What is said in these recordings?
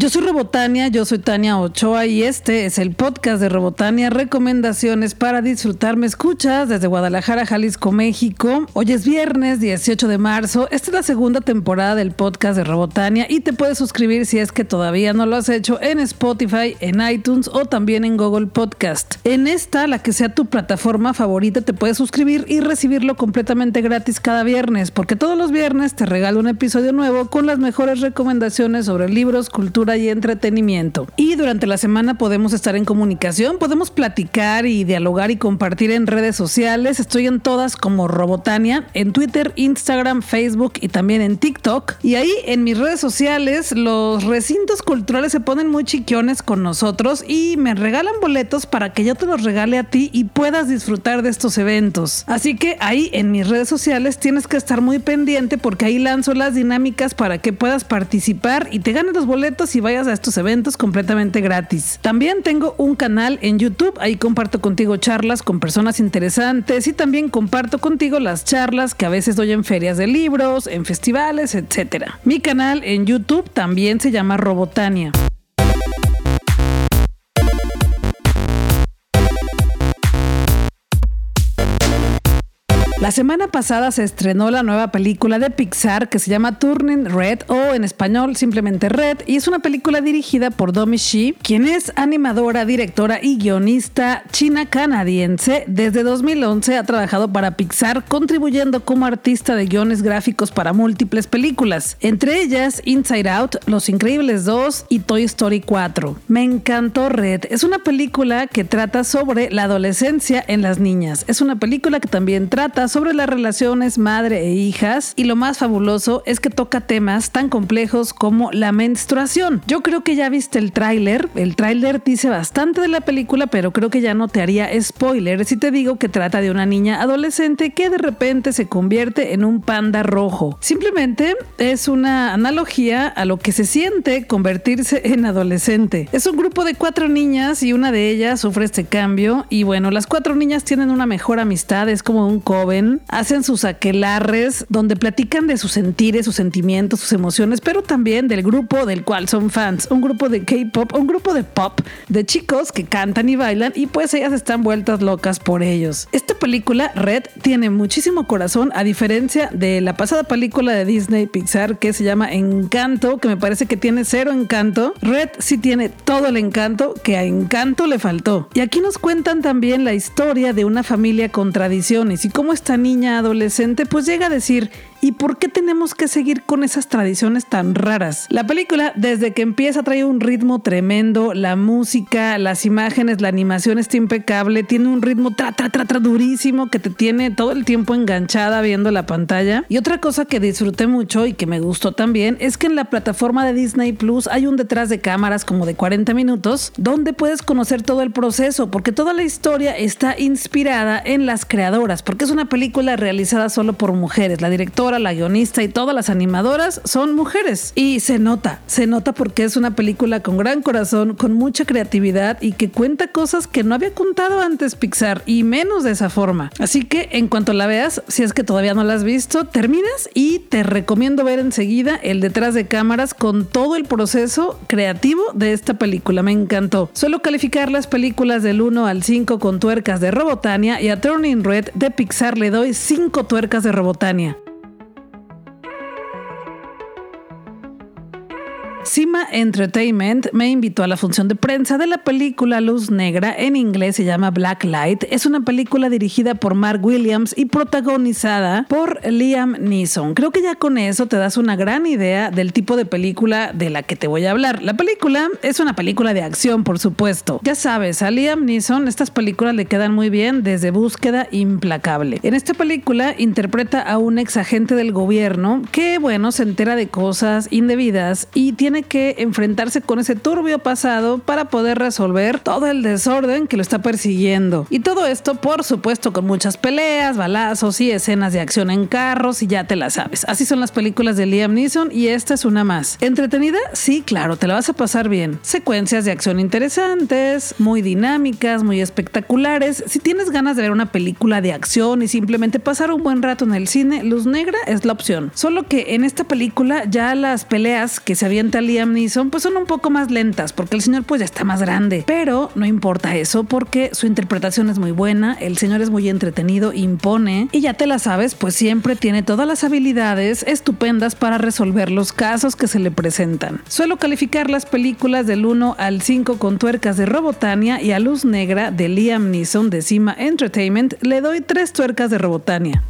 Yo soy Robotania, yo soy Tania Ochoa y este es el podcast de Robotania, recomendaciones para disfrutar. Me escuchas desde Guadalajara, Jalisco, México. Hoy es viernes 18 de marzo. Esta es la segunda temporada del podcast de Robotania y te puedes suscribir si es que todavía no lo has hecho en Spotify, en iTunes o también en Google Podcast. En esta, la que sea tu plataforma favorita, te puedes suscribir y recibirlo completamente gratis cada viernes, porque todos los viernes te regalo un episodio nuevo con las mejores recomendaciones sobre libros, cultura, y entretenimiento. Y durante la semana podemos estar en comunicación, podemos platicar y dialogar y compartir en redes sociales. Estoy en todas como Robotania, en Twitter, Instagram, Facebook y también en TikTok. Y ahí en mis redes sociales los recintos culturales se ponen muy chiquiones con nosotros y me regalan boletos para que yo te los regale a ti y puedas disfrutar de estos eventos. Así que ahí en mis redes sociales tienes que estar muy pendiente porque ahí lanzo las dinámicas para que puedas participar y te ganes los boletos vayas a estos eventos completamente gratis. También tengo un canal en YouTube, ahí comparto contigo charlas con personas interesantes y también comparto contigo las charlas que a veces doy en ferias de libros, en festivales, etc. Mi canal en YouTube también se llama Robotania. La semana pasada se estrenó la nueva película de Pixar que se llama Turning Red o en español simplemente Red y es una película dirigida por Domi Shi, quien es animadora, directora y guionista china canadiense. Desde 2011 ha trabajado para Pixar contribuyendo como artista de guiones gráficos para múltiples películas, entre ellas Inside Out, Los Increíbles 2 y Toy Story 4. Me encantó Red, es una película que trata sobre la adolescencia en las niñas. Es una película que también trata sobre las relaciones madre e hijas y lo más fabuloso es que toca temas tan complejos como la menstruación. Yo creo que ya viste el tráiler, el tráiler dice bastante de la película, pero creo que ya no te haría spoiler si te digo que trata de una niña adolescente que de repente se convierte en un panda rojo. Simplemente es una analogía a lo que se siente convertirse en adolescente. Es un grupo de cuatro niñas y una de ellas sufre este cambio y bueno, las cuatro niñas tienen una mejor amistad, es como un hacen sus aquelarres donde platican de sus sentires, sus sentimientos, sus emociones, pero también del grupo del cual son fans, un grupo de K-pop, un grupo de pop, de chicos que cantan y bailan y pues ellas están vueltas locas por ellos. Esta película, Red, tiene muchísimo corazón a diferencia de la pasada película de Disney Pixar que se llama Encanto, que me parece que tiene cero encanto. Red sí tiene todo el encanto que a Encanto le faltó. Y aquí nos cuentan también la historia de una familia con tradiciones y cómo esta niña adolescente pues llega a decir, ¿Y por qué tenemos que seguir con esas tradiciones tan raras? La película, desde que empieza, trae un ritmo tremendo. La música, las imágenes, la animación está impecable. Tiene un ritmo tra, tra, tra, tra durísimo que te tiene todo el tiempo enganchada viendo la pantalla. Y otra cosa que disfruté mucho y que me gustó también es que en la plataforma de Disney Plus hay un detrás de cámaras como de 40 minutos donde puedes conocer todo el proceso porque toda la historia está inspirada en las creadoras porque es una película realizada solo por mujeres. La directora la guionista y todas las animadoras son mujeres. Y se nota, se nota porque es una película con gran corazón, con mucha creatividad y que cuenta cosas que no había contado antes Pixar y menos de esa forma. Así que en cuanto la veas, si es que todavía no la has visto, terminas y te recomiendo ver enseguida el detrás de cámaras con todo el proceso creativo de esta película. Me encantó. Suelo calificar las películas del 1 al 5 con tuercas de Robotania y a Turning Red de Pixar le doy 5 tuercas de Robotania. Cima Entertainment me invitó a la función de prensa de la película Luz Negra, en inglés se llama Black Light. Es una película dirigida por Mark Williams y protagonizada por Liam Neeson. Creo que ya con eso te das una gran idea del tipo de película de la que te voy a hablar. La película es una película de acción, por supuesto. Ya sabes, a Liam Neeson estas películas le quedan muy bien desde Búsqueda Implacable. En esta película interpreta a un ex agente del gobierno que, bueno, se entera de cosas indebidas y tiene que enfrentarse con ese turbio pasado para poder resolver todo el desorden que lo está persiguiendo. Y todo esto, por supuesto, con muchas peleas, balazos y escenas de acción en carros y ya te la sabes. Así son las películas de Liam Neeson y esta es una más. ¿Entretenida? Sí, claro, te la vas a pasar bien. Secuencias de acción interesantes, muy dinámicas, muy espectaculares. Si tienes ganas de ver una película de acción y simplemente pasar un buen rato en el cine, Luz Negra es la opción. Solo que en esta película ya las peleas que se avientan Liam Neeson pues son un poco más lentas porque el señor pues ya está más grande. Pero no importa eso porque su interpretación es muy buena, el señor es muy entretenido, impone y ya te la sabes pues siempre tiene todas las habilidades estupendas para resolver los casos que se le presentan. Suelo calificar las películas del 1 al 5 con tuercas de Robotania y a Luz Negra de Liam Neeson de Cima Entertainment le doy tres tuercas de Robotania.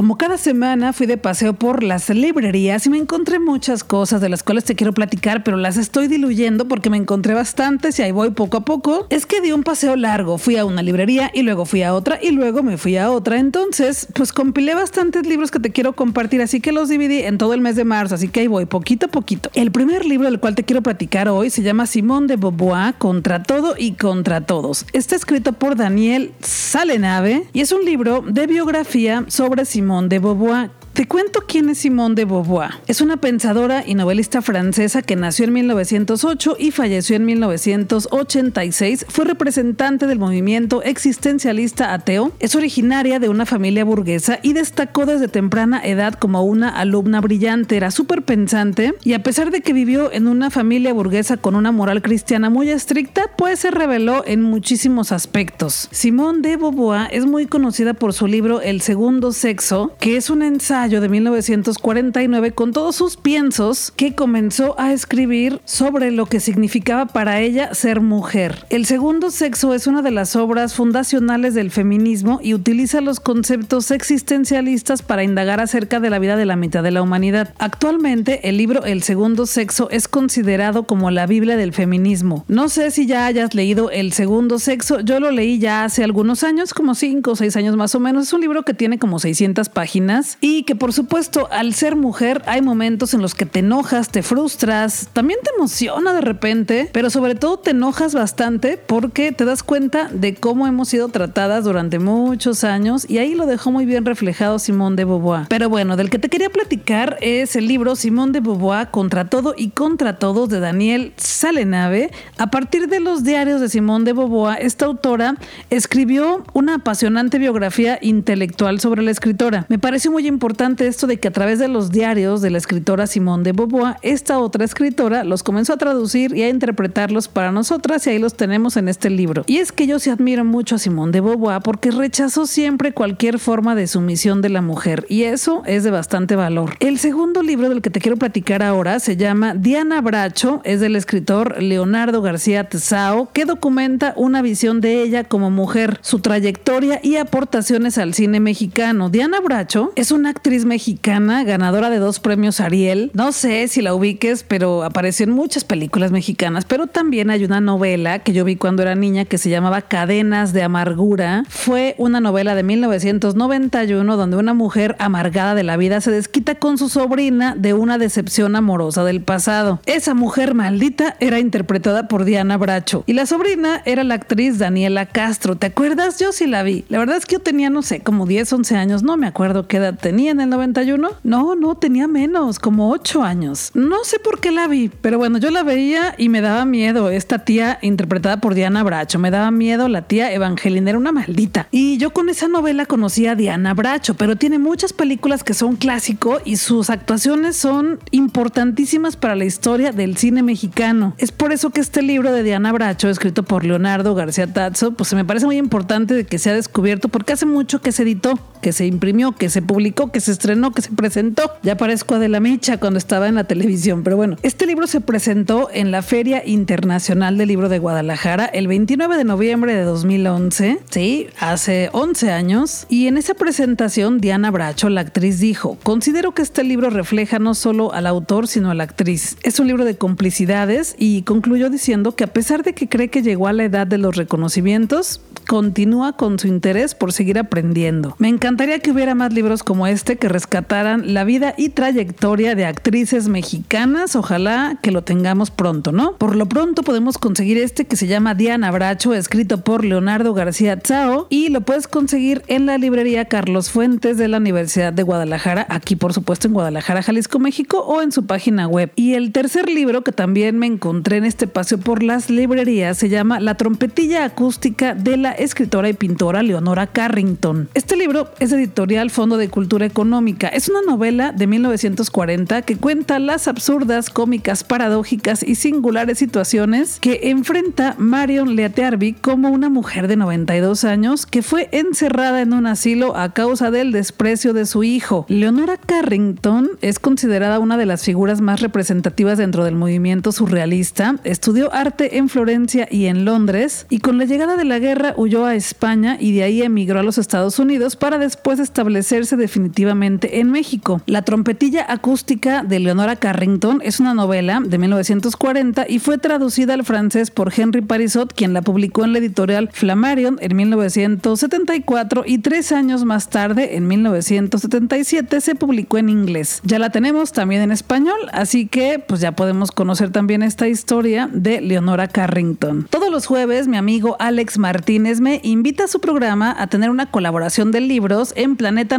Como cada semana fui de paseo por las librerías y me encontré muchas cosas de las cuales te quiero platicar, pero las estoy diluyendo porque me encontré bastantes y ahí voy poco a poco. Es que di un paseo largo, fui a una librería y luego fui a otra y luego me fui a otra. Entonces, pues compilé bastantes libros que te quiero compartir, así que los dividí en todo el mes de marzo, así que ahí voy poquito a poquito. El primer libro del cual te quiero platicar hoy se llama Simón de Beauvoir, Contra todo y contra todos. Está escrito por Daniel Salenave y es un libro de biografía sobre Simón de Beauvoir te cuento quién es Simone de Beauvoir. Es una pensadora y novelista francesa que nació en 1908 y falleció en 1986. Fue representante del movimiento existencialista ateo. Es originaria de una familia burguesa y destacó desde temprana edad como una alumna brillante. Era súper pensante y a pesar de que vivió en una familia burguesa con una moral cristiana muy estricta, pues se reveló en muchísimos aspectos. Simone de Beauvoir es muy conocida por su libro El segundo sexo, que es un ensayo de 1949 con todos sus piensos que comenzó a escribir sobre lo que significaba para ella ser mujer. El segundo sexo es una de las obras fundacionales del feminismo y utiliza los conceptos existencialistas para indagar acerca de la vida de la mitad de la humanidad. Actualmente el libro El segundo sexo es considerado como la Biblia del feminismo. No sé si ya hayas leído El segundo sexo, yo lo leí ya hace algunos años, como 5 o 6 años más o menos. Es un libro que tiene como 600 páginas y que por supuesto al ser mujer hay momentos en los que te enojas, te frustras, también te emociona de repente, pero sobre todo te enojas bastante porque te das cuenta de cómo hemos sido tratadas durante muchos años y ahí lo dejó muy bien reflejado Simón de Beauvoir. Pero bueno, del que te quería platicar es el libro Simón de Beauvoir contra todo y contra todos de Daniel Salenave. A partir de los diarios de Simón de Beauvoir, esta autora escribió una apasionante biografía intelectual sobre la escritora. Me parece muy importante esto de que a través de los diarios de la escritora Simone de Beauvoir, esta otra escritora los comenzó a traducir y a interpretarlos para nosotras y ahí los tenemos en este libro. Y es que yo sí admiro mucho a Simone de Beauvoir porque rechazó siempre cualquier forma de sumisión de la mujer y eso es de bastante valor. El segundo libro del que te quiero platicar ahora se llama Diana Bracho, es del escritor Leonardo García Tesao, que documenta una visión de ella como mujer, su trayectoria y aportaciones al cine mexicano. Diana Bracho es una actriz mexicana, ganadora de dos premios Ariel. No sé si la ubiques, pero apareció en muchas películas mexicanas. Pero también hay una novela que yo vi cuando era niña que se llamaba Cadenas de Amargura. Fue una novela de 1991 donde una mujer amargada de la vida se desquita con su sobrina de una decepción amorosa del pasado. Esa mujer maldita era interpretada por Diana Bracho y la sobrina era la actriz Daniela Castro. ¿Te acuerdas? Yo sí la vi. La verdad es que yo tenía, no sé, como 10, 11 años. No me acuerdo qué edad tenía en el 91? No, no, tenía menos, como 8 años. No sé por qué la vi, pero bueno, yo la veía y me daba miedo. Esta tía interpretada por Diana Bracho, me daba miedo la tía Evangelina, era una maldita. Y yo con esa novela conocí a Diana Bracho, pero tiene muchas películas que son clásico y sus actuaciones son importantísimas para la historia del cine mexicano. Es por eso que este libro de Diana Bracho, escrito por Leonardo García Tazo, pues se me parece muy importante de que se ha descubierto porque hace mucho que se editó, que se imprimió, que se publicó, que se estrenó, que se presentó. Ya parezco de la Micha cuando estaba en la televisión, pero bueno, este libro se presentó en la Feria Internacional del Libro de Guadalajara el 29 de noviembre de 2011, sí, hace 11 años, y en esa presentación Diana Bracho, la actriz, dijo, considero que este libro refleja no solo al autor, sino a la actriz. Es un libro de complicidades y concluyó diciendo que a pesar de que cree que llegó a la edad de los reconocimientos, continúa con su interés por seguir aprendiendo. Me encantaría que hubiera más libros como este que rescataran la vida y trayectoria de actrices mexicanas. Ojalá que lo tengamos pronto, ¿no? Por lo pronto podemos conseguir este que se llama Diana Bracho, escrito por Leonardo García Tsao, y lo puedes conseguir en la librería Carlos Fuentes de la Universidad de Guadalajara, aquí por supuesto en Guadalajara, Jalisco, México, o en su página web. Y el tercer libro que también me encontré en este paseo por las librerías se llama La trompetilla acústica de la escritora y pintora Leonora Carrington. Este libro es editorial Fondo de Cultura Económica. Es una novela de 1940 que cuenta las absurdas, cómicas, paradójicas y singulares situaciones que enfrenta Marion Leatearby como una mujer de 92 años que fue encerrada en un asilo a causa del desprecio de su hijo. Leonora Carrington es considerada una de las figuras más representativas dentro del movimiento surrealista. Estudió arte en Florencia y en Londres y con la llegada de la guerra huyó a España y de ahí emigró a los Estados Unidos para después establecerse definitivamente en México. La trompetilla acústica de Leonora Carrington es una novela de 1940 y fue traducida al francés por Henry Parisot, quien la publicó en la editorial Flammarion en 1974 y tres años más tarde, en 1977, se publicó en inglés. Ya la tenemos también en español, así que pues ya podemos conocer también esta historia de Leonora Carrington. Todos los jueves mi amigo Alex Martínez me invita a su programa a tener una colaboración de libros en Planeta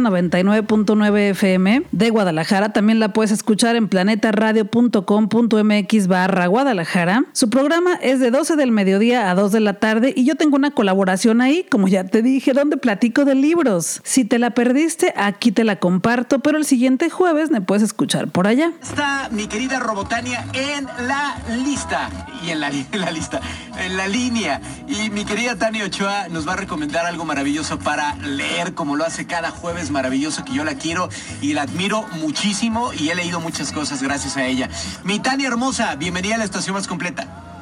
99.9 FM de Guadalajara. También la puedes escuchar en planetaradio.com.mx barra Guadalajara. Su programa es de 12 del mediodía a 2 de la tarde y yo tengo una colaboración ahí, como ya te dije, donde platico de libros. Si te la perdiste, aquí te la comparto, pero el siguiente jueves me puedes escuchar por allá. Está mi querida Robotania en la lista y en la, en la lista, en la línea. Y mi querida Tania Ochoa nos va a recomendar algo maravilloso para leer, como lo hace cada jueves maravilloso, que yo la quiero y la admiro muchísimo y he leído muchas cosas gracias a ella. Mi Tania hermosa, bienvenida a la estación más completa.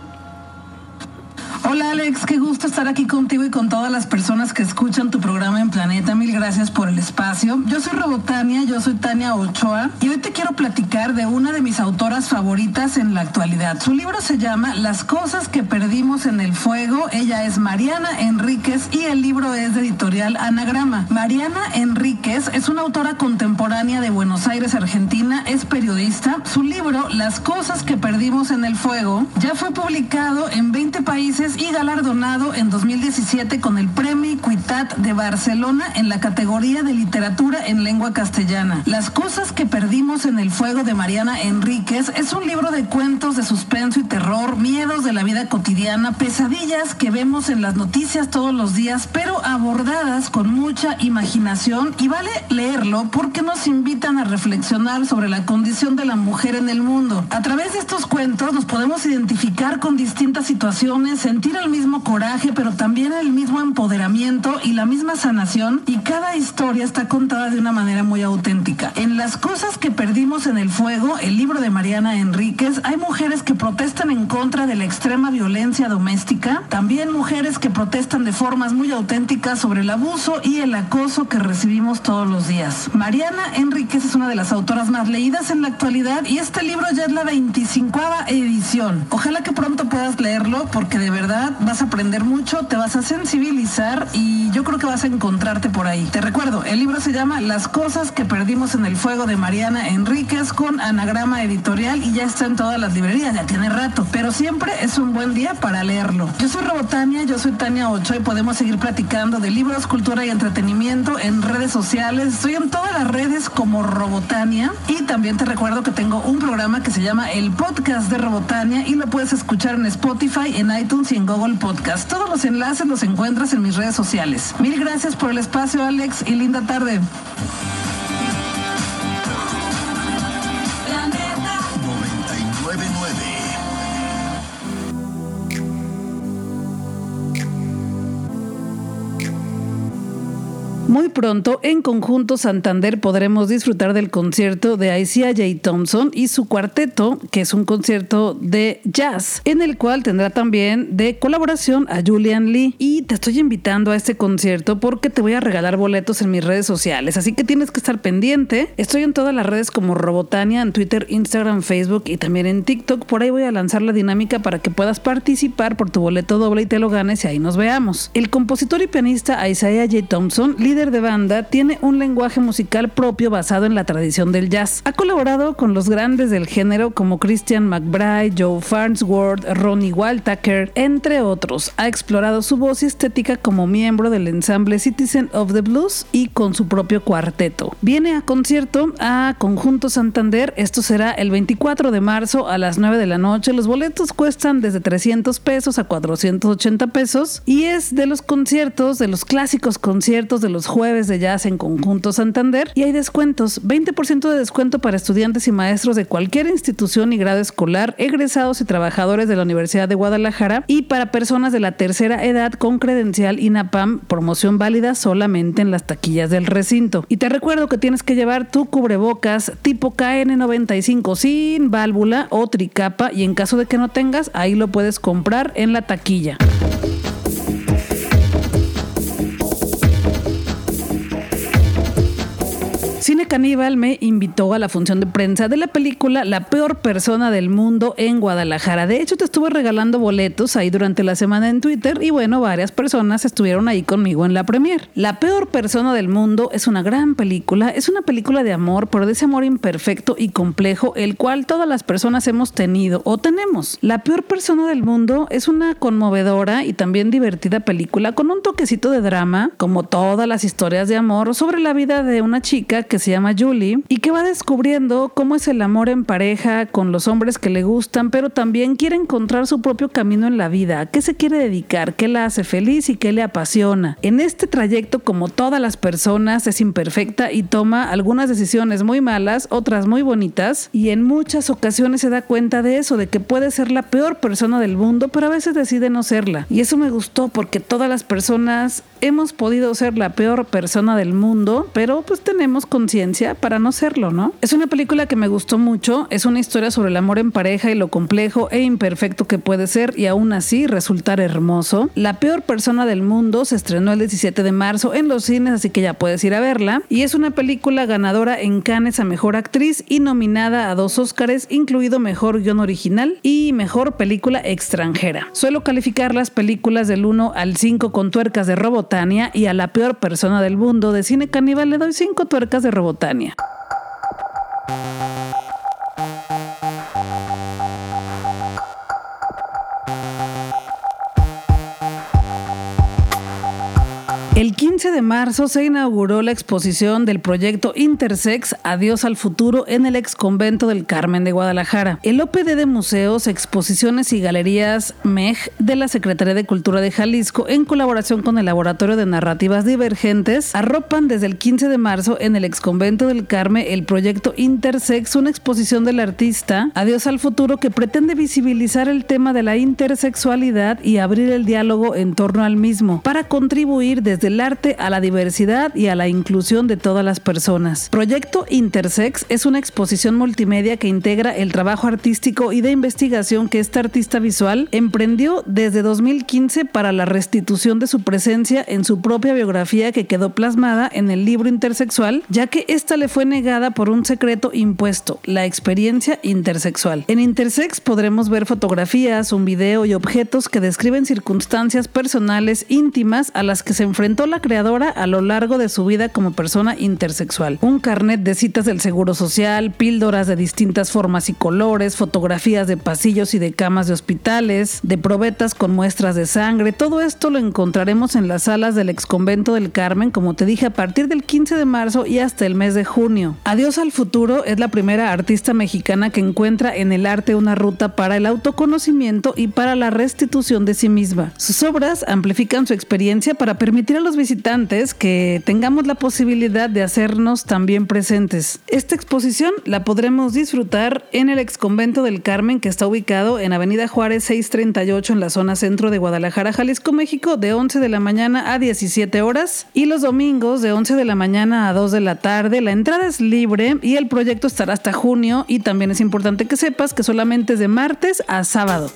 Hola Alex, qué gusto estar aquí contigo y con todas las personas que escuchan tu programa en Planeta. Mil gracias por el espacio. Yo soy Robotania, yo soy Tania Ochoa y hoy te quiero platicar de una de mis autoras favoritas en la actualidad. Su libro se llama Las cosas que perdimos en el fuego. Ella es Mariana Enríquez y el libro es de editorial Anagrama. Mariana Enríquez es una autora contemporánea de Buenos Aires, Argentina, es periodista. Su libro Las cosas que perdimos en el fuego ya fue publicado en 20 países y galardonado en 2017 con el Premio Cuitat de Barcelona en la categoría de literatura en lengua castellana. Las cosas que perdimos en el fuego de Mariana Enríquez es un libro de cuentos de suspenso y terror, miedos de la vida cotidiana, pesadillas que vemos en las noticias todos los días, pero abordadas con mucha imaginación y vale leerlo porque nos invitan a reflexionar sobre la condición de la mujer en el mundo. A través de estos cuentos nos podemos identificar con distintas situaciones, en sentir el mismo coraje, pero también el mismo empoderamiento y la misma sanación y cada historia está contada de una manera muy auténtica. En Las cosas que perdimos en el fuego, el libro de Mariana Enríquez, hay mujeres que protestan en contra de la extrema violencia doméstica, también mujeres que protestan de formas muy auténticas sobre el abuso y el acoso que recibimos todos los días. Mariana Enríquez es una de las autoras más leídas en la actualidad y este libro ya es la 25 edición. Ojalá que pronto puedas leerlo porque de verdad vas a aprender mucho, te vas a sensibilizar y yo creo que vas a encontrarte por ahí. Te recuerdo, el libro se llama Las cosas que perdimos en el fuego de Mariana Enríquez con anagrama editorial y ya está en todas las librerías, ya tiene rato, pero siempre es un buen día para leerlo. Yo soy Robotania, yo soy Tania Ocho y podemos seguir platicando de libros, cultura y entretenimiento en redes sociales. Estoy en todas las redes como Robotania y también te recuerdo que tengo un programa que se llama El Podcast de Robotania y lo puedes escuchar en Spotify, en iTunes y en Google Podcast. Todos los enlaces los encuentras en mis redes sociales. Mil gracias por el espacio, Alex, y linda tarde. Muy pronto, en conjunto Santander, podremos disfrutar del concierto de Isia J. Thompson y su cuarteto, que es un concierto de jazz, en el cual tendrá también de colaboración a Julian Lee. Y te estoy invitando a este concierto porque te voy a regalar boletos en mis redes sociales, así que tienes que estar pendiente. Estoy en todas las redes como Robotania, en Twitter, Instagram, Facebook y también en TikTok. Por ahí voy a lanzar la dinámica para que puedas participar por tu boleto doble y te lo ganes y ahí nos veamos. El compositor y pianista Isaiah J. Thompson, líder de banda, tiene un lenguaje musical propio basado en la tradición del jazz. Ha colaborado con los grandes del género como Christian McBride, Joe Farnsworth, Ronnie Waltaker, entre otros. Ha explorado su voz y estética como miembro del ensamble Citizen of the Blues y con su propio cuarteto. Viene a concierto a Conjunto Santander, esto será el 24 de marzo a las 9 de la noche. Los boletos cuestan desde 300 pesos a 480 pesos y es de los conciertos, de los clásicos conciertos de los jueves de jazz en Conjunto Santander y hay descuentos, 20% de descuento para estudiantes y maestros de cualquier institución y grado escolar, egresados y trabajadores de la Universidad de Guadalajara y para personas de la tercera edad con credencial INAPAM, promoción válida solamente en las taquillas del recinto. Y te recuerdo que tienes que llevar tu cubrebocas tipo KN95 sin válvula o tricapa y en caso de que no tengas, ahí lo puedes comprar en la taquilla. Cine Caníbal me invitó a la función de prensa de la película La peor persona del mundo en Guadalajara. De hecho, te estuve regalando boletos ahí durante la semana en Twitter y bueno, varias personas estuvieron ahí conmigo en la premier. La peor persona del mundo es una gran película, es una película de amor, pero de ese amor imperfecto y complejo, el cual todas las personas hemos tenido o tenemos. La peor persona del mundo es una conmovedora y también divertida película con un toquecito de drama, como todas las historias de amor, sobre la vida de una chica que se llama Julie y que va descubriendo cómo es el amor en pareja con los hombres que le gustan, pero también quiere encontrar su propio camino en la vida, a qué se quiere dedicar, qué la hace feliz y qué le apasiona. En este trayecto, como todas las personas, es imperfecta y toma algunas decisiones muy malas, otras muy bonitas, y en muchas ocasiones se da cuenta de eso, de que puede ser la peor persona del mundo, pero a veces decide no serla. Y eso me gustó porque todas las personas hemos podido ser la peor persona del mundo, pero pues tenemos conciencia para no serlo, ¿no? Es una película que me gustó mucho, es una historia sobre el amor en pareja y lo complejo e imperfecto que puede ser y aún así resultar hermoso. La peor persona del mundo se estrenó el 17 de marzo en los cines, así que ya puedes ir a verla. Y es una película ganadora en Cannes a Mejor Actriz y nominada a dos Óscares, incluido Mejor Guión Original y Mejor Película Extranjera. Suelo calificar las películas del 1 al 5 con tuercas de Y a la peor persona del mundo de cine caníbal le doy 5 tuercas de Robotania. El 15 de marzo se inauguró la exposición del proyecto Intersex Adiós al Futuro en el ex convento del Carmen de Guadalajara. El OPD de Museos, Exposiciones y Galerías MEG de la Secretaría de Cultura de Jalisco, en colaboración con el Laboratorio de Narrativas Divergentes, arropan desde el 15 de marzo en el ex convento del Carmen el proyecto Intersex, una exposición del artista Adiós al Futuro que pretende visibilizar el tema de la intersexualidad y abrir el diálogo en torno al mismo para contribuir desde el arte a la diversidad y a la inclusión de todas las personas. Proyecto Intersex es una exposición multimedia que integra el trabajo artístico y de investigación que este artista visual emprendió desde 2015 para la restitución de su presencia en su propia biografía que quedó plasmada en el libro intersexual, ya que esta le fue negada por un secreto impuesto, la experiencia intersexual. En Intersex podremos ver fotografías, un video y objetos que describen circunstancias personales íntimas a las que se enfrentó la a lo largo de su vida como persona intersexual. Un carnet de citas del Seguro Social, píldoras de distintas formas y colores, fotografías de pasillos y de camas de hospitales, de probetas con muestras de sangre. Todo esto lo encontraremos en las salas del exconvento del Carmen, como te dije, a partir del 15 de marzo y hasta el mes de junio. Adiós al futuro es la primera artista mexicana que encuentra en el arte una ruta para el autoconocimiento y para la restitución de sí misma. Sus obras amplifican su experiencia para permitir a los visitantes que tengamos la posibilidad de hacernos también presentes. Esta exposición la podremos disfrutar en el exconvento del Carmen que está ubicado en Avenida Juárez 638 en la zona centro de Guadalajara, Jalisco, México, de 11 de la mañana a 17 horas y los domingos de 11 de la mañana a 2 de la tarde. La entrada es libre y el proyecto estará hasta junio y también es importante que sepas que solamente es de martes a sábado.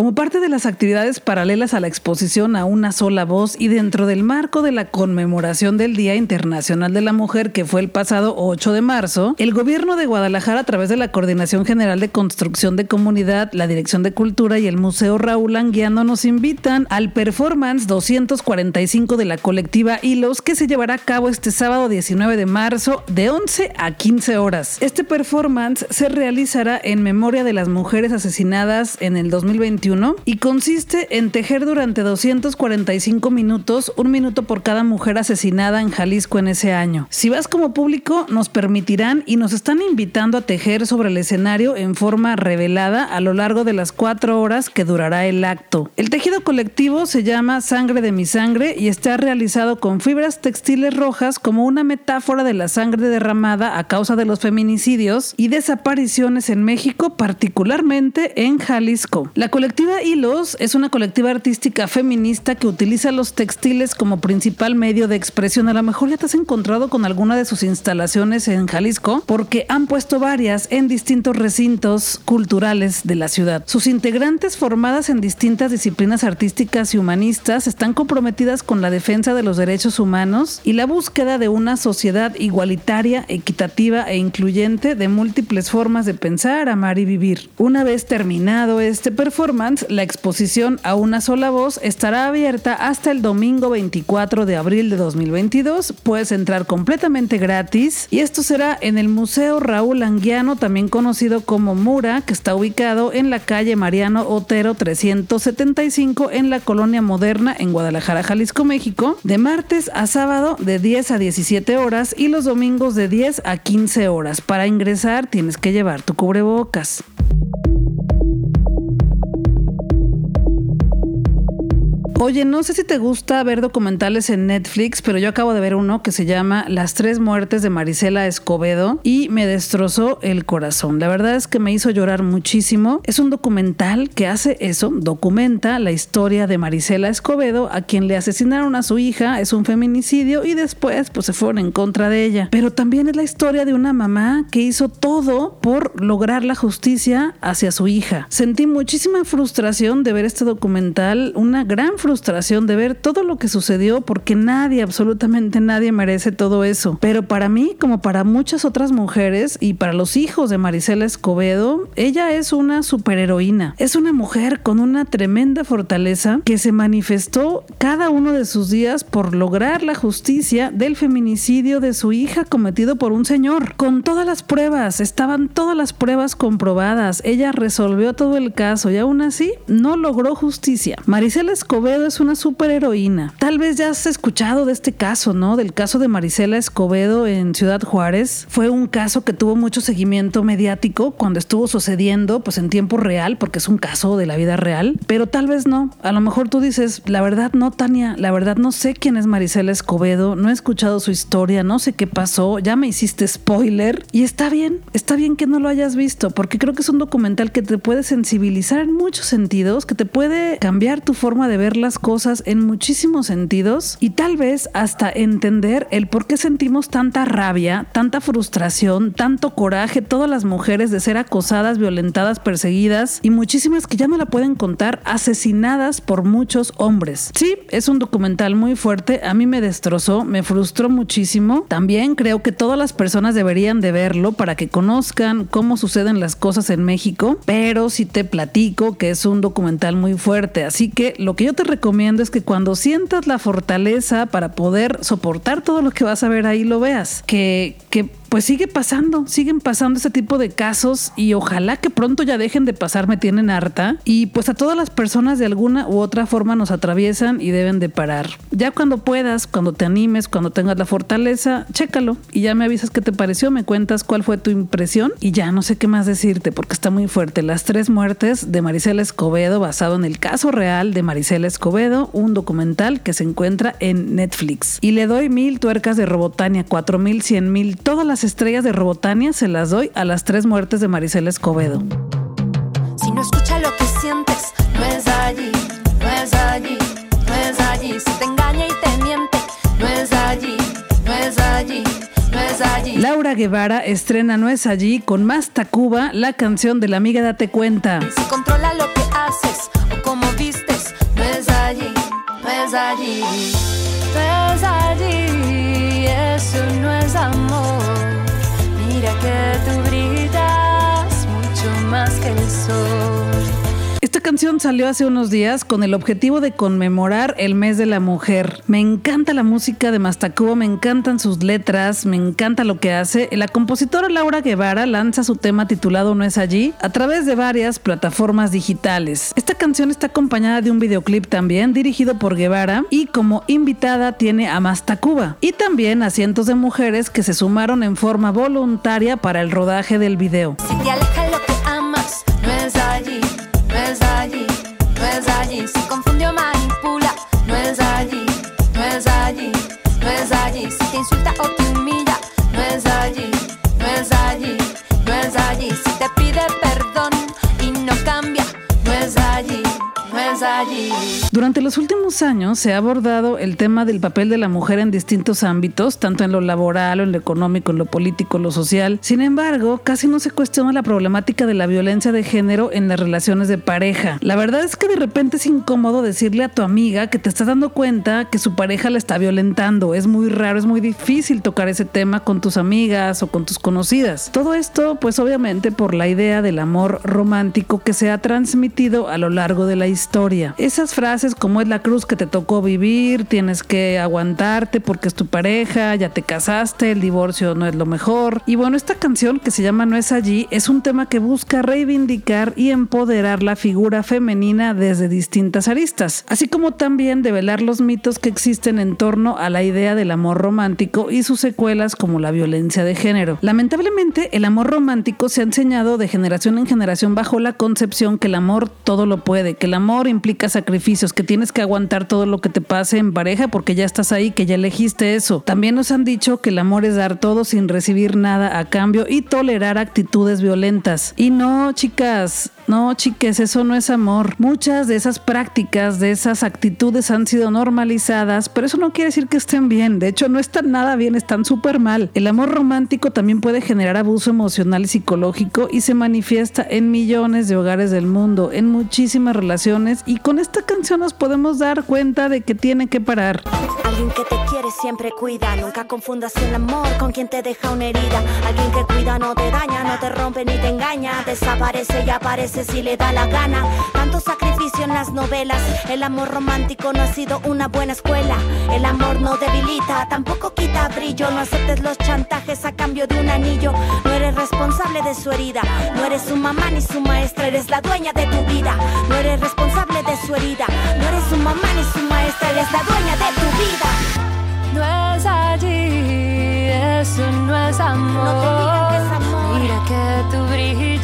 Como parte de las actividades paralelas a la exposición a una sola voz y dentro del marco de la conmemoración del Día Internacional de la Mujer que fue el pasado 8 de marzo, el gobierno de Guadalajara a través de la Coordinación General de Construcción de Comunidad, la Dirección de Cultura y el Museo Raúl Anguiano nos invitan al performance 245 de la colectiva Hilos que se llevará a cabo este sábado 19 de marzo de 11 a 15 horas. Este performance se realizará en memoria de las mujeres asesinadas en el 2021 y consiste en tejer durante 245 minutos, un minuto por cada mujer asesinada en Jalisco en ese año. Si vas como público, nos permitirán y nos están invitando a tejer sobre el escenario en forma revelada a lo largo de las cuatro horas que durará el acto. El tejido colectivo se llama Sangre de mi sangre y está realizado con fibras textiles rojas como una metáfora de la sangre derramada a causa de los feminicidios y desapariciones en México, particularmente en Jalisco. La colectiva Hilos es una colectiva artística feminista que utiliza los textiles como principal medio de expresión. A lo mejor ya te has encontrado con alguna de sus instalaciones en Jalisco porque han puesto varias en distintos recintos culturales de la ciudad. Sus integrantes formadas en distintas disciplinas artísticas y humanistas están comprometidas con la defensa de los derechos humanos y la búsqueda de una sociedad igualitaria, equitativa e incluyente de múltiples formas de pensar, amar y vivir. Una vez terminado este performance, la exposición a una sola voz estará abierta hasta el domingo 24 de abril de 2022. Puedes entrar completamente gratis y esto será en el Museo Raúl Anguiano, también conocido como Mura, que está ubicado en la calle Mariano Otero 375 en la Colonia Moderna en Guadalajara, Jalisco, México, de martes a sábado de 10 a 17 horas y los domingos de 10 a 15 horas. Para ingresar tienes que llevar tu cubrebocas. Oye, no sé si te gusta ver documentales en Netflix, pero yo acabo de ver uno que se llama Las tres muertes de Marisela Escobedo y me destrozó el corazón. La verdad es que me hizo llorar muchísimo. Es un documental que hace eso, documenta la historia de Marisela Escobedo, a quien le asesinaron a su hija, es un feminicidio y después pues se fueron en contra de ella. Pero también es la historia de una mamá que hizo todo por lograr la justicia hacia su hija. Sentí muchísima frustración de ver este documental, una gran frustración frustración de ver todo lo que sucedió porque nadie, absolutamente nadie merece todo eso. Pero para mí, como para muchas otras mujeres y para los hijos de Marisela Escobedo, ella es una superheroína. Es una mujer con una tremenda fortaleza que se manifestó cada uno de sus días por lograr la justicia del feminicidio de su hija cometido por un señor. Con todas las pruebas, estaban todas las pruebas comprobadas. Ella resolvió todo el caso y aún así no logró justicia. Marisela Escobedo es una superheroína. Tal vez ya has escuchado de este caso, ¿no? Del caso de Marisela Escobedo en Ciudad Juárez. Fue un caso que tuvo mucho seguimiento mediático cuando estuvo sucediendo, pues en tiempo real, porque es un caso de la vida real. Pero tal vez no. A lo mejor tú dices, la verdad no, Tania, la verdad no sé quién es Marisela Escobedo, no he escuchado su historia, no sé qué pasó, ya me hiciste spoiler. Y está bien, está bien que no lo hayas visto, porque creo que es un documental que te puede sensibilizar en muchos sentidos, que te puede cambiar tu forma de ver las cosas en muchísimos sentidos y tal vez hasta entender el por qué sentimos tanta rabia, tanta frustración, tanto coraje todas las mujeres de ser acosadas, violentadas, perseguidas y muchísimas que ya me la pueden contar asesinadas por muchos hombres. Sí, es un documental muy fuerte, a mí me destrozó, me frustró muchísimo. También creo que todas las personas deberían de verlo para que conozcan cómo suceden las cosas en México, pero si te platico que es un documental muy fuerte, así que lo que yo te recomiendo es que cuando sientas la fortaleza para poder soportar todo lo que vas a ver ahí, lo veas. Que, que pues sigue pasando, siguen pasando ese tipo de casos y ojalá que pronto ya dejen de pasar, me tienen harta. Y pues a todas las personas de alguna u otra forma nos atraviesan y deben de parar. Ya cuando puedas, cuando te animes, cuando tengas la fortaleza, chécalo y ya me avisas qué te pareció, me cuentas cuál fue tu impresión y ya no sé qué más decirte porque está muy fuerte. Las tres muertes de Marisela Escobedo basado en el caso real de Marisela Escobedo, un documental que se encuentra en Netflix. Y le doy mil tuercas de Robotania, cuatro mil, cien mil, todas las las estrellas de Robotania se las doy a las tres muertes de Marisela Escobedo. Laura Guevara estrena No es allí con más Tacuba, la canción de la amiga Date Cuenta. Si controla lo que haces o no es allí, no es allí. Mira que tú brillas mucho más que el sol. Canción salió hace unos días con el objetivo de conmemorar el mes de la mujer. Me encanta la música de Mastacubo, me encantan sus letras, me encanta lo que hace. La compositora Laura Guevara lanza su tema titulado No es allí a través de varias plataformas digitales. Esta canción está acompañada de un videoclip también dirigido por Guevara y como invitada tiene a Mastacuba y también a cientos de mujeres que se sumaron en forma voluntaria para el rodaje del video. No Durante los últimos años se ha abordado el tema del papel de la mujer en distintos ámbitos, tanto en lo laboral, en lo económico, en lo político, en lo social. Sin embargo, casi no se cuestiona la problemática de la violencia de género en las relaciones de pareja. La verdad es que de repente es incómodo decirle a tu amiga que te estás dando cuenta que su pareja la está violentando. Es muy raro, es muy difícil tocar ese tema con tus amigas o con tus conocidas. Todo esto, pues obviamente por la idea del amor romántico que se ha transmitido a lo largo de la historia. Esas frases como es la cruz que te tocó vivir, tienes que aguantarte porque es tu pareja, ya te casaste, el divorcio no es lo mejor. Y bueno, esta canción que se llama No es allí es un tema que busca reivindicar y empoderar la figura femenina desde distintas aristas, así como también develar los mitos que existen en torno a la idea del amor romántico y sus secuelas como la violencia de género. Lamentablemente, el amor romántico se ha enseñado de generación en generación bajo la concepción que el amor todo lo puede, que el amor implica sacrificios, que tienes que aguantar todo lo que te pase en pareja porque ya estás ahí, que ya elegiste eso. También nos han dicho que el amor es dar todo sin recibir nada a cambio y tolerar actitudes violentas. Y no, chicas, no, chiques, eso no es amor. Muchas de esas prácticas, de esas actitudes han sido normalizadas, pero eso no quiere decir que estén bien. De hecho, no están nada bien, están súper mal. El amor romántico también puede generar abuso emocional y psicológico y se manifiesta en millones de hogares del mundo, en muchísimas relaciones y con esta canción nos podemos dar cuenta de que tiene que parar. Alguien que te quiere siempre cuida, nunca confundas el amor con quien te deja una herida. Alguien que cuida no te daña, no te rompe ni te engaña, desaparece y aparece si le da la gana. Tanto sacrificio en las novelas, el amor romántico no ha sido una buena escuela. El amor no debilita, tampoco quita brillo, no aceptes los chantajes a cambio de un anillo. No eres responsable de su herida, no eres su mamá ni su maestra, eres la dueña de tu vida. No eres responsable de su herida, no eres su mamá ni su maestra, eres la dueña de tu vida. No es allí, eso no es amor. No te digan que es amor. Mira que tú brillas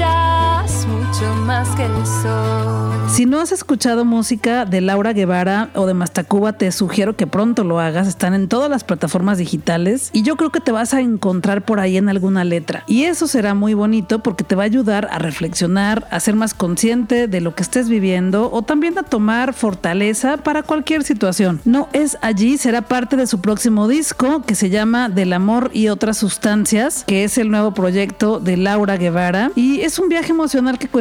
mucho más que el sol. Si no has escuchado música de Laura Guevara o de Mastacuba, te sugiero que pronto lo hagas. Están en todas las plataformas digitales y yo creo que te vas a encontrar por ahí en alguna letra. Y eso será muy bonito porque te va a ayudar a reflexionar, a ser más consciente de lo que estés viviendo o también a tomar fortaleza para cualquier situación. No es allí, será parte de su próximo disco que se llama Del amor y otras sustancias, que es el nuevo proyecto de Laura Guevara. Y es un viaje emocional que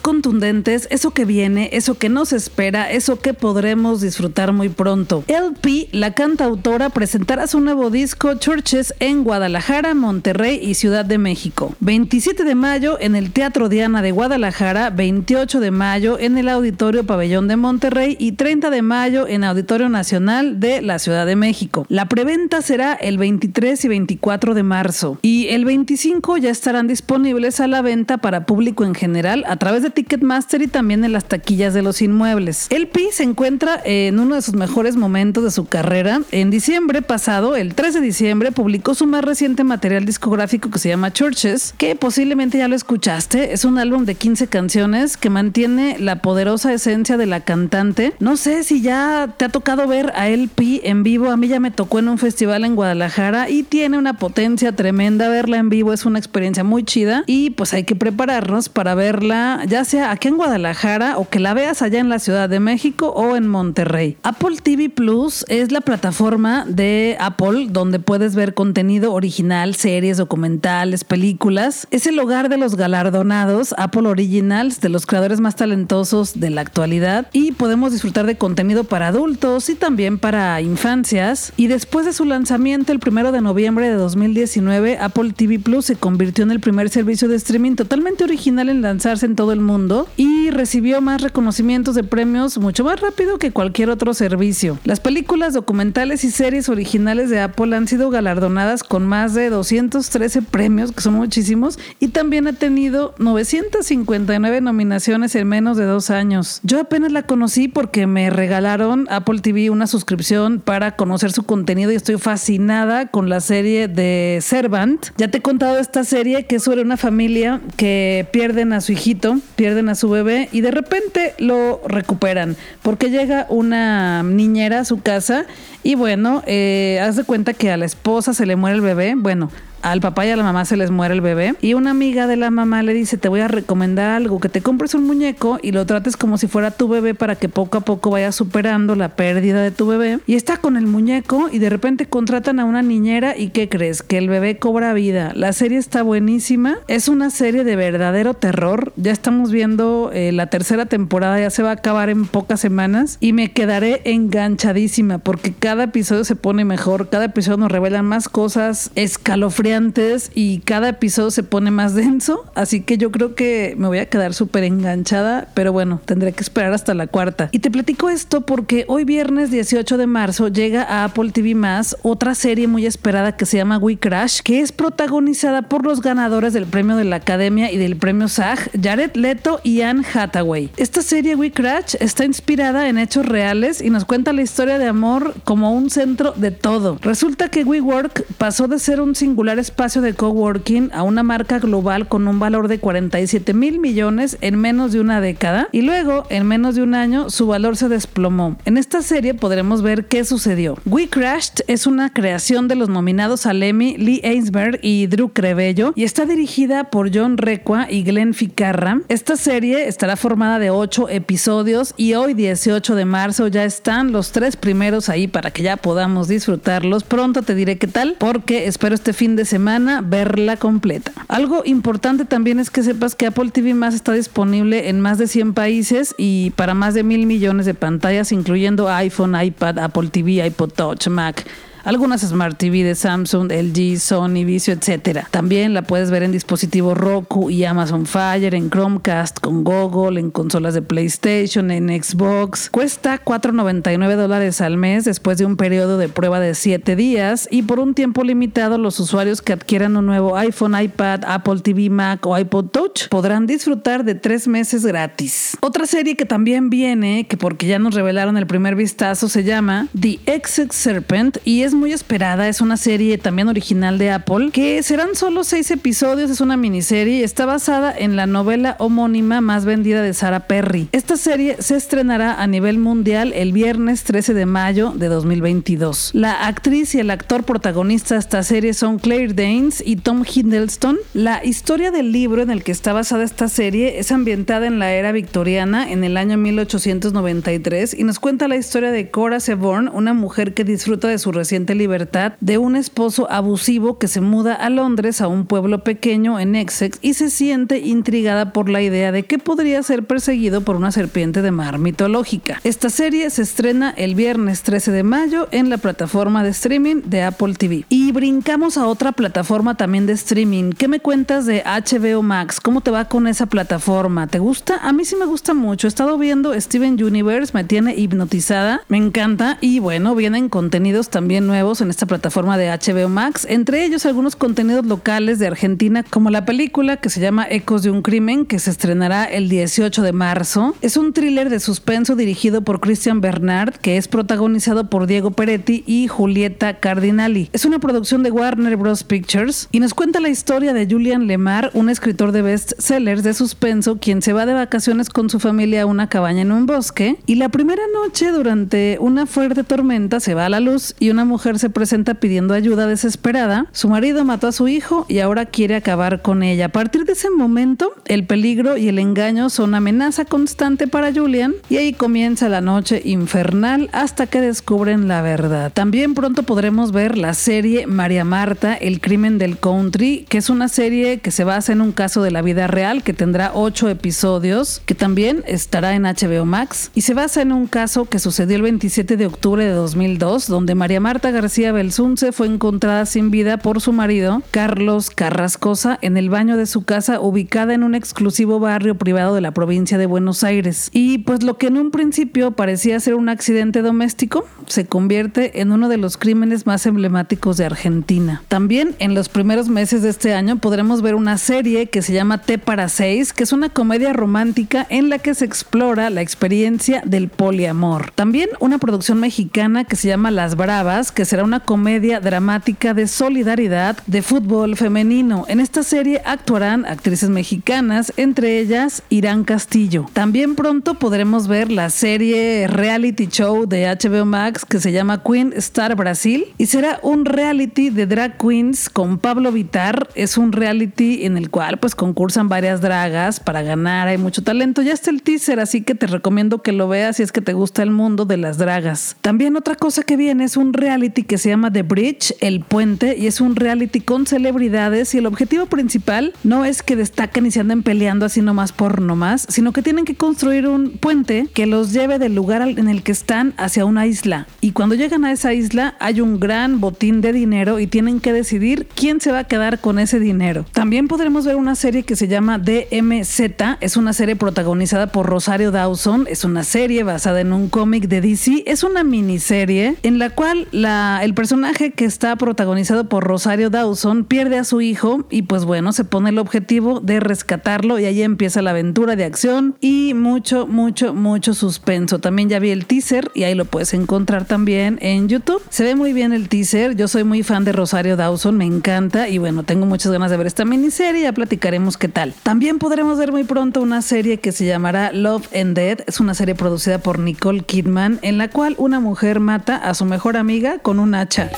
contundentes, eso que viene, eso que nos espera, eso que podremos disfrutar muy pronto. LP, la cantautora, presentará su nuevo disco Churches en Guadalajara, Monterrey y Ciudad de México. 27 de mayo en el Teatro Diana de Guadalajara, 28 de mayo en el Auditorio Pabellón de Monterrey y 30 de mayo en Auditorio Nacional de la Ciudad de México. La preventa será el 23 y 24 de marzo y el 25 ya estarán disponibles a la venta para público en general a través de Ticketmaster y también en las taquillas de los inmuebles. El Pi se encuentra en uno de sus mejores momentos de su carrera. En diciembre pasado, el 3 de diciembre, publicó su más reciente material discográfico que se llama Churches, que posiblemente ya lo escuchaste. Es un álbum de 15 canciones que mantiene la poderosa esencia de la cantante. No sé si ya te ha tocado ver a El Pi en vivo. A mí ya me tocó en un festival en Guadalajara y tiene una potencia tremenda. Verla en vivo es una experiencia muy chida y pues hay que prepararnos para verla ya sea aquí en Guadalajara o que la veas allá en la Ciudad de México o en Monterrey. Apple TV Plus es la plataforma de Apple donde puedes ver contenido original, series, documentales, películas. Es el hogar de los galardonados Apple Originals, de los creadores más talentosos de la actualidad y podemos disfrutar de contenido para adultos y también para infancias. Y después de su lanzamiento el primero de noviembre de 2019, Apple TV Plus se convirtió en el primer servicio de streaming totalmente original en lanzarse en todo el mundo y recibió más reconocimientos de premios mucho más rápido que cualquier otro servicio. Las películas, documentales y series originales de Apple han sido galardonadas con más de 213 premios, que son muchísimos, y también ha tenido 959 nominaciones en menos de dos años. Yo apenas la conocí porque me regalaron Apple TV una suscripción para conocer su contenido y estoy fascinada con la serie de Servant. Ya te he contado esta serie que es sobre una familia que pierden a su hijito, pierden a su bebé y de repente lo recuperan porque llega una niñera a su casa y bueno, eh, haz de cuenta que a la esposa se le muere el bebé. Bueno, al papá y a la mamá se les muere el bebé. Y una amiga de la mamá le dice te voy a recomendar algo que te compres un muñeco y lo trates como si fuera tu bebé para que poco a poco vayas superando la pérdida de tu bebé. Y está con el muñeco y de repente contratan a una niñera y ¿qué crees? que el bebé cobra vida. La serie está buenísima. Es una serie de verdadero terror. Ya estamos viendo eh, la tercera temporada ya se va a acabar en pocas semanas y me quedaré enganchadísima porque cada episodio se pone mejor cada episodio nos revelan más cosas escalofriantes antes y cada episodio se pone más denso, así que yo creo que me voy a quedar súper enganchada, pero bueno, tendré que esperar hasta la cuarta. Y te platico esto porque hoy viernes 18 de marzo llega a Apple TV Más otra serie muy esperada que se llama We Crash, que es protagonizada por los ganadores del premio de la Academia y del premio SAG, Jared Leto y Anne Hathaway. Esta serie We Crash está inspirada en hechos reales y nos cuenta la historia de amor como un centro de todo. Resulta que WeWork pasó de ser un singular espacio de coworking a una marca global con un valor de 47 mil millones en menos de una década y luego, en menos de un año, su valor se desplomó. En esta serie podremos ver qué sucedió. We Crashed es una creación de los nominados al Emmy Lee Ainsberg y Drew Crevello y está dirigida por John Requa y Glenn Ficarra. Esta serie estará formada de 8 episodios y hoy 18 de marzo ya están los tres primeros ahí para que ya podamos disfrutarlos. Pronto te diré qué tal porque espero este fin de semana verla completa. Algo importante también es que sepas que Apple TV Más está disponible en más de 100 países y para más de mil millones de pantallas, incluyendo iPhone, iPad, Apple TV, iPod Touch, Mac algunas Smart TV de Samsung, LG, Sony, Vizio, etcétera. También la puedes ver en dispositivos Roku y Amazon Fire, en Chromecast, con Google, en consolas de PlayStation, en Xbox. Cuesta 4.99 dólares al mes después de un periodo de prueba de 7 días y por un tiempo limitado los usuarios que adquieran un nuevo iPhone, iPad, Apple TV, Mac o iPod Touch podrán disfrutar de tres meses gratis. Otra serie que también viene, que porque ya nos revelaron el primer vistazo, se llama The Exit Serpent y es muy esperada, es una serie también original de Apple, que serán solo seis episodios, es una miniserie, está basada en la novela homónima más vendida de Sarah Perry. Esta serie se estrenará a nivel mundial el viernes 13 de mayo de 2022. La actriz y el actor protagonista de esta serie son Claire Danes y Tom Hiddleston. La historia del libro en el que está basada esta serie es ambientada en la era victoriana en el año 1893 y nos cuenta la historia de Cora Seborn, una mujer que disfruta de su reciente libertad de un esposo abusivo que se muda a Londres, a un pueblo pequeño en Essex, y se siente intrigada por la idea de que podría ser perseguido por una serpiente de mar mitológica. Esta serie se estrena el viernes 13 de mayo en la plataforma de streaming de Apple TV. Y brincamos a otra plataforma también de streaming. ¿Qué me cuentas de HBO Max? ¿Cómo te va con esa plataforma? ¿Te gusta? A mí sí me gusta mucho. He estado viendo Steven Universe, me tiene hipnotizada, me encanta y bueno, vienen contenidos también nuevos en esta plataforma de HBO Max, entre ellos algunos contenidos locales de Argentina como la película que se llama Ecos de un crimen que se estrenará el 18 de marzo. Es un thriller de suspenso dirigido por Christian Bernard que es protagonizado por Diego Peretti y Julieta Cardinali. Es una producción de Warner Bros. Pictures y nos cuenta la historia de Julian Lemar, un escritor de bestsellers de suspenso quien se va de vacaciones con su familia a una cabaña en un bosque y la primera noche durante una fuerte tormenta se va a la luz y una mujer se presenta pidiendo ayuda desesperada. Su marido mató a su hijo y ahora quiere acabar con ella. A partir de ese momento, el peligro y el engaño son amenaza constante para Julian y ahí comienza la noche infernal hasta que descubren la verdad. También pronto podremos ver la serie María Marta, El crimen del country, que es una serie que se basa en un caso de la vida real que tendrá ocho episodios, que también estará en HBO Max y se basa en un caso que sucedió el 27 de octubre de 2002, donde María Marta García Belsunce fue encontrada sin vida por su marido, Carlos Carrascosa, en el baño de su casa ubicada en un exclusivo barrio privado de la provincia de Buenos Aires. Y pues lo que en un principio parecía ser un accidente doméstico, se convierte en uno de los crímenes más emblemáticos de Argentina. También en los primeros meses de este año podremos ver una serie que se llama T para seis, que es una comedia romántica en la que se explora la experiencia del poliamor. También una producción mexicana que se llama Las Bravas, que será una comedia dramática de solidaridad de fútbol femenino. En esta serie actuarán actrices mexicanas, entre ellas Irán Castillo. También pronto podremos ver la serie reality show de HBO Max que se llama Queen Star Brasil y será un reality de drag queens con Pablo Vitar. Es un reality en el cual pues concursan varias dragas para ganar, hay mucho talento. Ya está el teaser, así que te recomiendo que lo veas si es que te gusta el mundo de las dragas. También otra cosa que viene es un reality que se llama The Bridge, El Puente, y es un reality con celebridades y el objetivo principal no es que destaquen y se anden peleando así nomás por nomás, sino que tienen que construir un puente que los lleve del lugar en el que están hacia una isla. Y cuando llegan a esa isla hay un gran botín de dinero y tienen que decidir quién se va a quedar con ese dinero. También podremos ver una serie que se llama DMZ, es una serie protagonizada por Rosario Dawson, es una serie basada en un cómic de DC, es una miniserie en la cual la, el personaje que está protagonizado por Rosario Dawson pierde a su hijo y pues bueno, se pone el objetivo de rescatarlo y ahí empieza la aventura de acción y mucho, mucho, mucho suspenso. También ya vi el teaser y ahí lo puedes encontrar también en YouTube. Se ve muy bien el teaser, yo soy muy fan de Rosario Dawson, me encanta y bueno, tengo muchas ganas de ver esta miniserie, ya platicaremos qué tal. También podremos ver muy pronto una serie que se llamará Love and Dead, es una serie producida por Nicole Kidman en la cual una mujer mata a su mejor amiga con un hacha.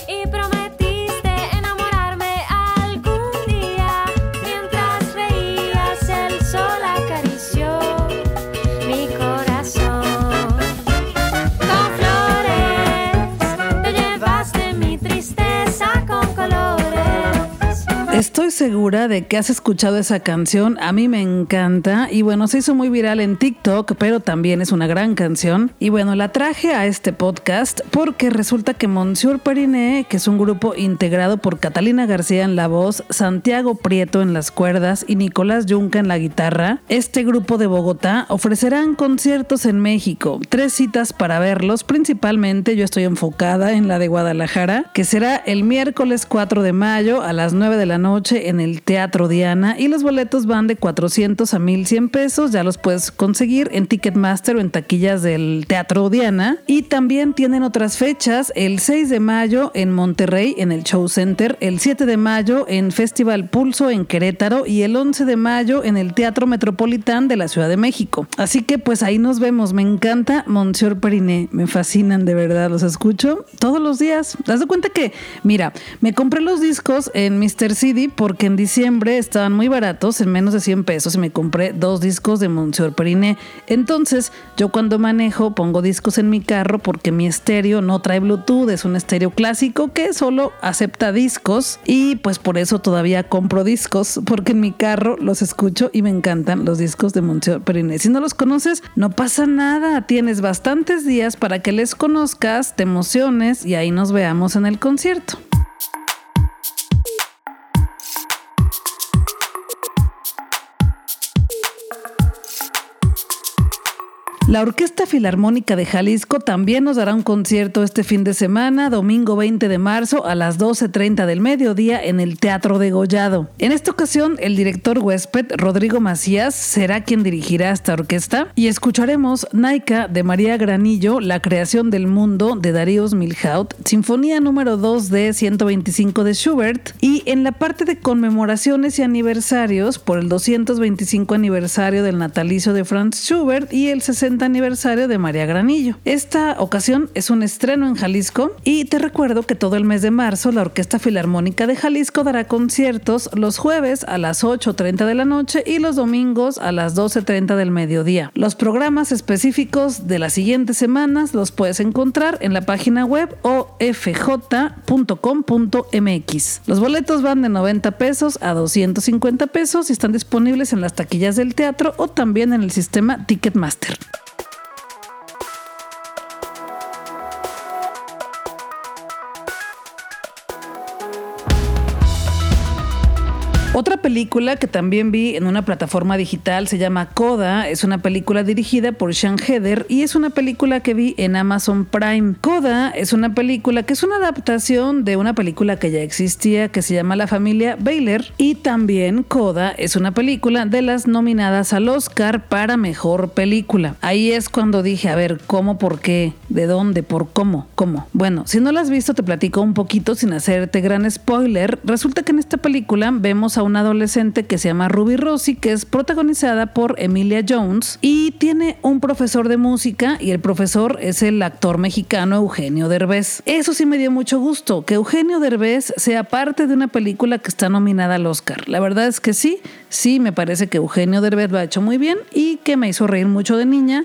Estoy segura de que has escuchado esa canción, a mí me encanta y bueno, se hizo muy viral en TikTok, pero también es una gran canción. Y bueno, la traje a este podcast porque resulta que Monsieur Periné, que es un grupo integrado por Catalina García en la voz, Santiago Prieto en las cuerdas y Nicolás Yunca en la guitarra, este grupo de Bogotá ofrecerán conciertos en México. Tres citas para verlos, principalmente yo estoy enfocada en la de Guadalajara, que será el miércoles 4 de mayo a las 9 de la noche en el Teatro Diana y los boletos van de 400 a 1100 pesos, ya los puedes conseguir en Ticketmaster o en taquillas del Teatro Diana. Y también tienen otras fechas, el 6 de mayo en Monterrey en el Show Center, el 7 de mayo en Festival Pulso en Querétaro. Y el 11 de mayo en el Teatro Metropolitán de la Ciudad de México. Así que pues ahí nos vemos, me encanta Monsieur Periné, me fascinan de verdad, los escucho todos los días. ¿Te das cuenta que, mira, me compré los discos en Mr. CD Porque en diciembre estaban muy baratos, en menos de 100 pesos, y me compré dos discos de Monsieur Periné. Entonces, yo cuando manejo pongo discos en mi carro porque mi estéreo no trae Bluetooth, es un estéreo clásico que solo acepta discos y pues por eso todavía compro discos porque en mi carro los escucho y me encantan los discos de Monsieur Periné. Si no los conoces, no pasa nada, tienes bastantes días para que les conozcas, te emociones y ahí nos veamos en el concierto. La Orquesta Filarmónica de Jalisco también nos dará un concierto este fin de semana, domingo 20 de marzo a las 12.30 del mediodía en el Teatro de Gollado. En esta ocasión, el director huésped Rodrigo Macías será quien dirigirá esta orquesta y escucharemos Naika de María Granillo, La creación del mundo de Daríos Milhaud, Sinfonía número 2 de 125 de Schubert y en la parte de conmemoraciones y aniversarios por el 225 aniversario del natalicio de Franz Schubert y el 60 aniversario de María Granillo. Esta ocasión es un estreno en Jalisco y te recuerdo que todo el mes de marzo la Orquesta Filarmónica de Jalisco dará conciertos los jueves a las 8.30 de la noche y los domingos a las 12.30 del mediodía. Los programas específicos de las siguientes semanas los puedes encontrar en la página web ofj.com.mx. Los boletos van de 90 pesos a 250 pesos y están disponibles en las taquillas del teatro o también en el sistema Ticketmaster. Otra película que también vi en una plataforma digital se llama Coda. Es una película dirigida por Sean Heather y es una película que vi en Amazon Prime. Coda es una película que es una adaptación de una película que ya existía que se llama La familia Baylor y también Coda es una película de las nominadas al Oscar para mejor película. Ahí es cuando dije, a ver, ¿cómo, por qué, de dónde, por cómo, cómo? Bueno, si no la has visto te platico un poquito sin hacerte gran spoiler. Resulta que en esta película vemos a una adolescente que se llama Ruby Rossi, que es protagonizada por Emilia Jones y tiene un profesor de música y el profesor es el actor mexicano Eugenio Derbez. Eso sí me dio mucho gusto, que Eugenio Derbez sea parte de una película que está nominada al Oscar. La verdad es que sí, sí, me parece que Eugenio Derbez lo ha hecho muy bien y que me hizo reír mucho de niña.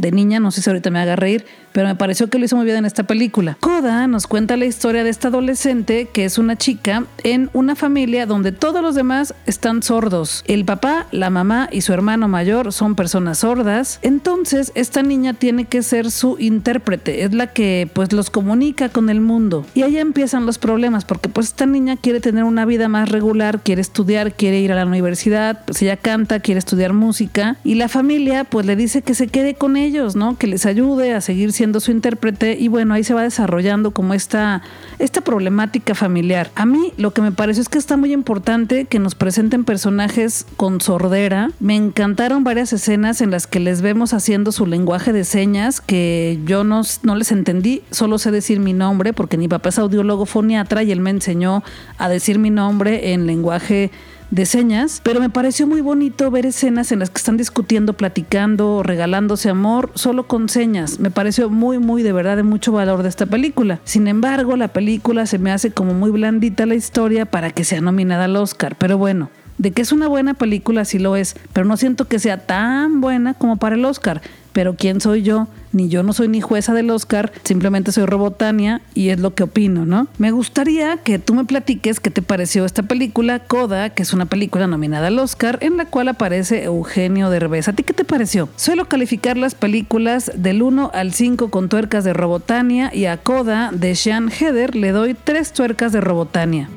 De niña, no sé si ahorita me haga reír, pero me pareció que lo hizo muy bien en esta película. Coda nos cuenta la historia de esta adolescente que es una chica en una familia donde todos los demás están sordos. El papá, la mamá y su hermano mayor son personas sordas. Entonces, esta niña tiene que ser su intérprete, es la que pues los comunica con el mundo. Y ahí empiezan los problemas porque pues esta niña quiere tener una vida más regular, quiere estudiar, quiere ir a la universidad, pues ella canta, quiere estudiar música y la familia pues le dice que se quede con ellos, ¿no? Que les ayude a seguir siendo su intérprete y bueno, ahí se va desarrollando como esta, esta problemática familiar. A mí lo que me pareció es que está muy importante que nos presenten personajes con sordera. Me encantaron varias escenas en las que les vemos haciendo su lenguaje de señas que yo no, no les entendí, solo sé decir mi nombre porque mi papá es audiólogo foniatra y él me enseñó a decir mi nombre en lenguaje de señas, pero me pareció muy bonito ver escenas en las que están discutiendo, platicando, regalándose amor, solo con señas. Me pareció muy, muy de verdad de mucho valor de esta película. Sin embargo, la película se me hace como muy blandita la historia para que sea nominada al Oscar, pero bueno. De que es una buena película, sí lo es, pero no siento que sea tan buena como para el Oscar. Pero ¿quién soy yo? Ni yo no soy ni jueza del Oscar, simplemente soy Robotania y es lo que opino, ¿no? Me gustaría que tú me platiques qué te pareció esta película, Coda, que es una película nominada al Oscar, en la cual aparece Eugenio Derbez. ¿A ti qué te pareció? Suelo calificar las películas del 1 al 5 con tuercas de Robotania y a Coda de Sean Heather le doy tres tuercas de Robotania.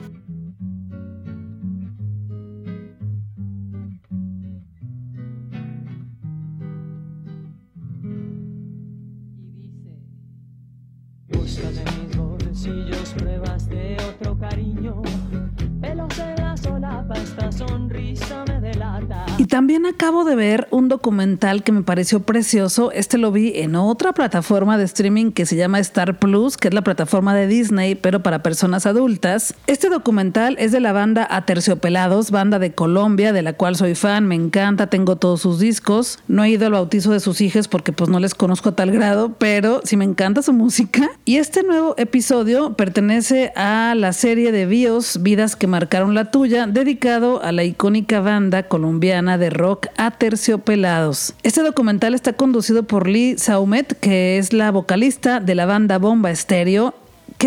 Acabo de ver un documental que me pareció precioso. Este lo vi en otra plataforma de streaming que se llama Star Plus, que es la plataforma de Disney, pero para personas adultas. Este documental es de la banda Aterciopelados, banda de Colombia, de la cual soy fan, me encanta, tengo todos sus discos. No he ido al bautizo de sus hijas porque pues no les conozco a tal grado, pero sí me encanta su música. Y este nuevo episodio pertenece a la serie de Bios, Vidas que marcaron la tuya, dedicado a la icónica banda colombiana de rock Aterciopelados. Este documental está conducido por Lee Saumet, que es la vocalista de la banda Bomba Estéreo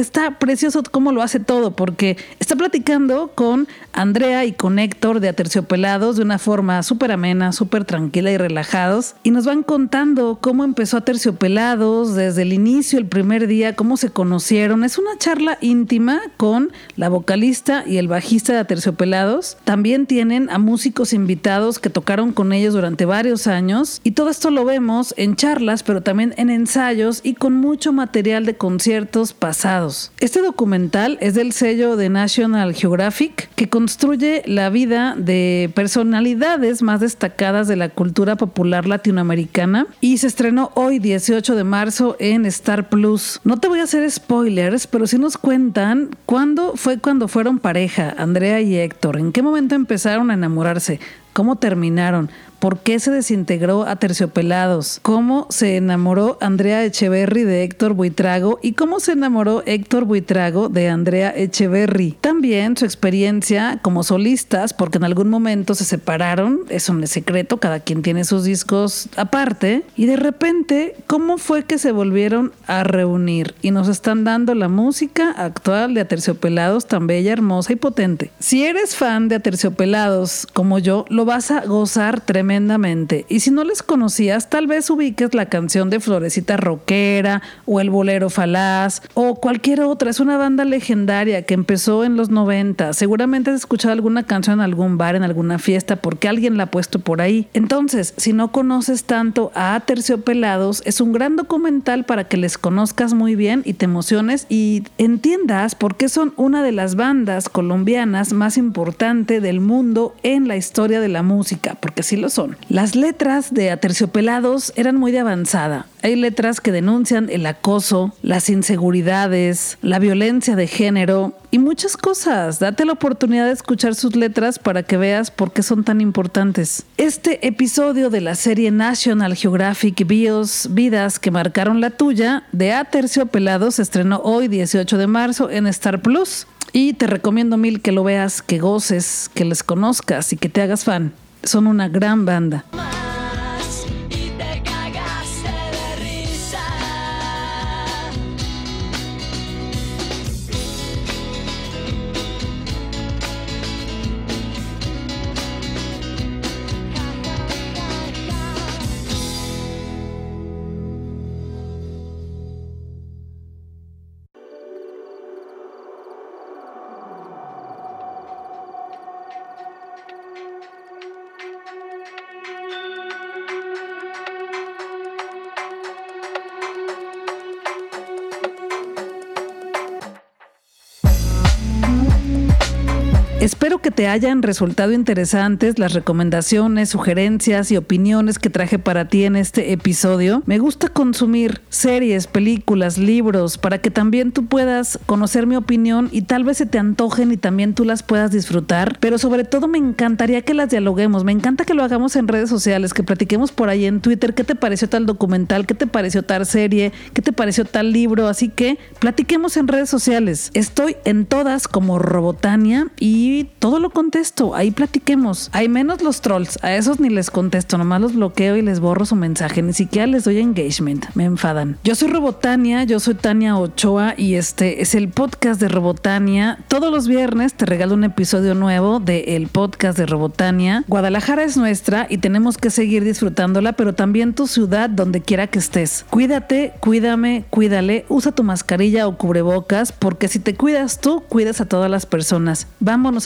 está precioso cómo lo hace todo, porque está platicando con Andrea y con Héctor de Aterciopelados de una forma súper amena, súper tranquila y relajados, y nos van contando cómo empezó Aterciopelados desde el inicio, el primer día, cómo se conocieron. Es una charla íntima con la vocalista y el bajista de Aterciopelados. También tienen a músicos invitados que tocaron con ellos durante varios años, y todo esto lo vemos en charlas, pero también en ensayos y con mucho material de conciertos pasados este documental es del sello de National Geographic que construye la vida de personalidades más destacadas de la cultura popular latinoamericana y se estrenó hoy 18 de marzo en Star Plus. No te voy a hacer spoilers, pero sí nos cuentan cuándo fue cuando fueron pareja, Andrea y Héctor, en qué momento empezaron a enamorarse, cómo terminaron, por qué se desintegró a cómo se enamoró Andrea Echeverry de Héctor Buitrago y cómo se enamoró Héctor Buitrago de Andrea Echeverry. También su experiencia como solistas, porque en algún momento se separaron, eso no es secreto, cada quien tiene sus discos aparte, y de repente, ¿cómo fue que se volvieron a reunir? Y nos están dando la música actual de Aterciopelados tan bella, hermosa y potente. Si eres fan de Aterciopelados como yo, lo vas a gozar tremendamente tremendamente. Y si no les conocías, tal vez ubiques la canción de Florecita Roquera o el Bolero Falaz o cualquier otra. Es una banda legendaria que empezó en los 90. Seguramente has escuchado alguna canción en algún bar, en alguna fiesta, porque alguien la ha puesto por ahí. Entonces, si no conoces tanto a Terciopelados, es un gran documental para que les conozcas muy bien y te emociones y entiendas por qué son una de las bandas colombianas más importantes del mundo en la historia de la música, porque si los Las letras de Aterciopelados eran muy de avanzada. Hay letras que denuncian el acoso, las inseguridades, la violencia de género y muchas cosas. Date la oportunidad de escuchar sus letras para que veas por qué son tan importantes. Este episodio de la serie National Geographic Bios Vidas que marcaron la tuya de Aterciopelados se estrenó hoy 18 de marzo en Star Plus. Y te recomiendo mil que lo veas, que goces, que les conozcas y que te hagas fan son una gran banda. Espero que te hayan resultado interesantes las recomendaciones, sugerencias y opiniones que traje para ti en este episodio. Me gusta consumir series, películas, libros, para que también tú puedas conocer mi opinión y tal vez se te antojen y también tú las puedas disfrutar. Pero sobre todo me encantaría que las dialoguemos, me encanta que lo hagamos en redes sociales, que platiquemos por ahí en Twitter qué te pareció tal documental, qué te pareció tal serie, qué te pareció tal libro. Así que platiquemos en redes sociales. Estoy en todas como Robotania y todo lo contesto, ahí platiquemos. Hay menos los trolls, a esos ni les contesto, nomás los bloqueo y les borro su mensaje, ni siquiera les doy engagement, me enfadan. Yo soy Robotania, yo soy Tania Ochoa y este es el podcast de Robotania. Todos los viernes te regalo un episodio nuevo del el podcast de Robotania. Guadalajara es nuestra y tenemos que seguir disfrutándola, pero también tu ciudad donde quiera que estés. Cuídate, cuídame, cuídale, usa tu mascarilla o cubrebocas, porque si te cuidas tú, cuidas a todas las personas. Vámonos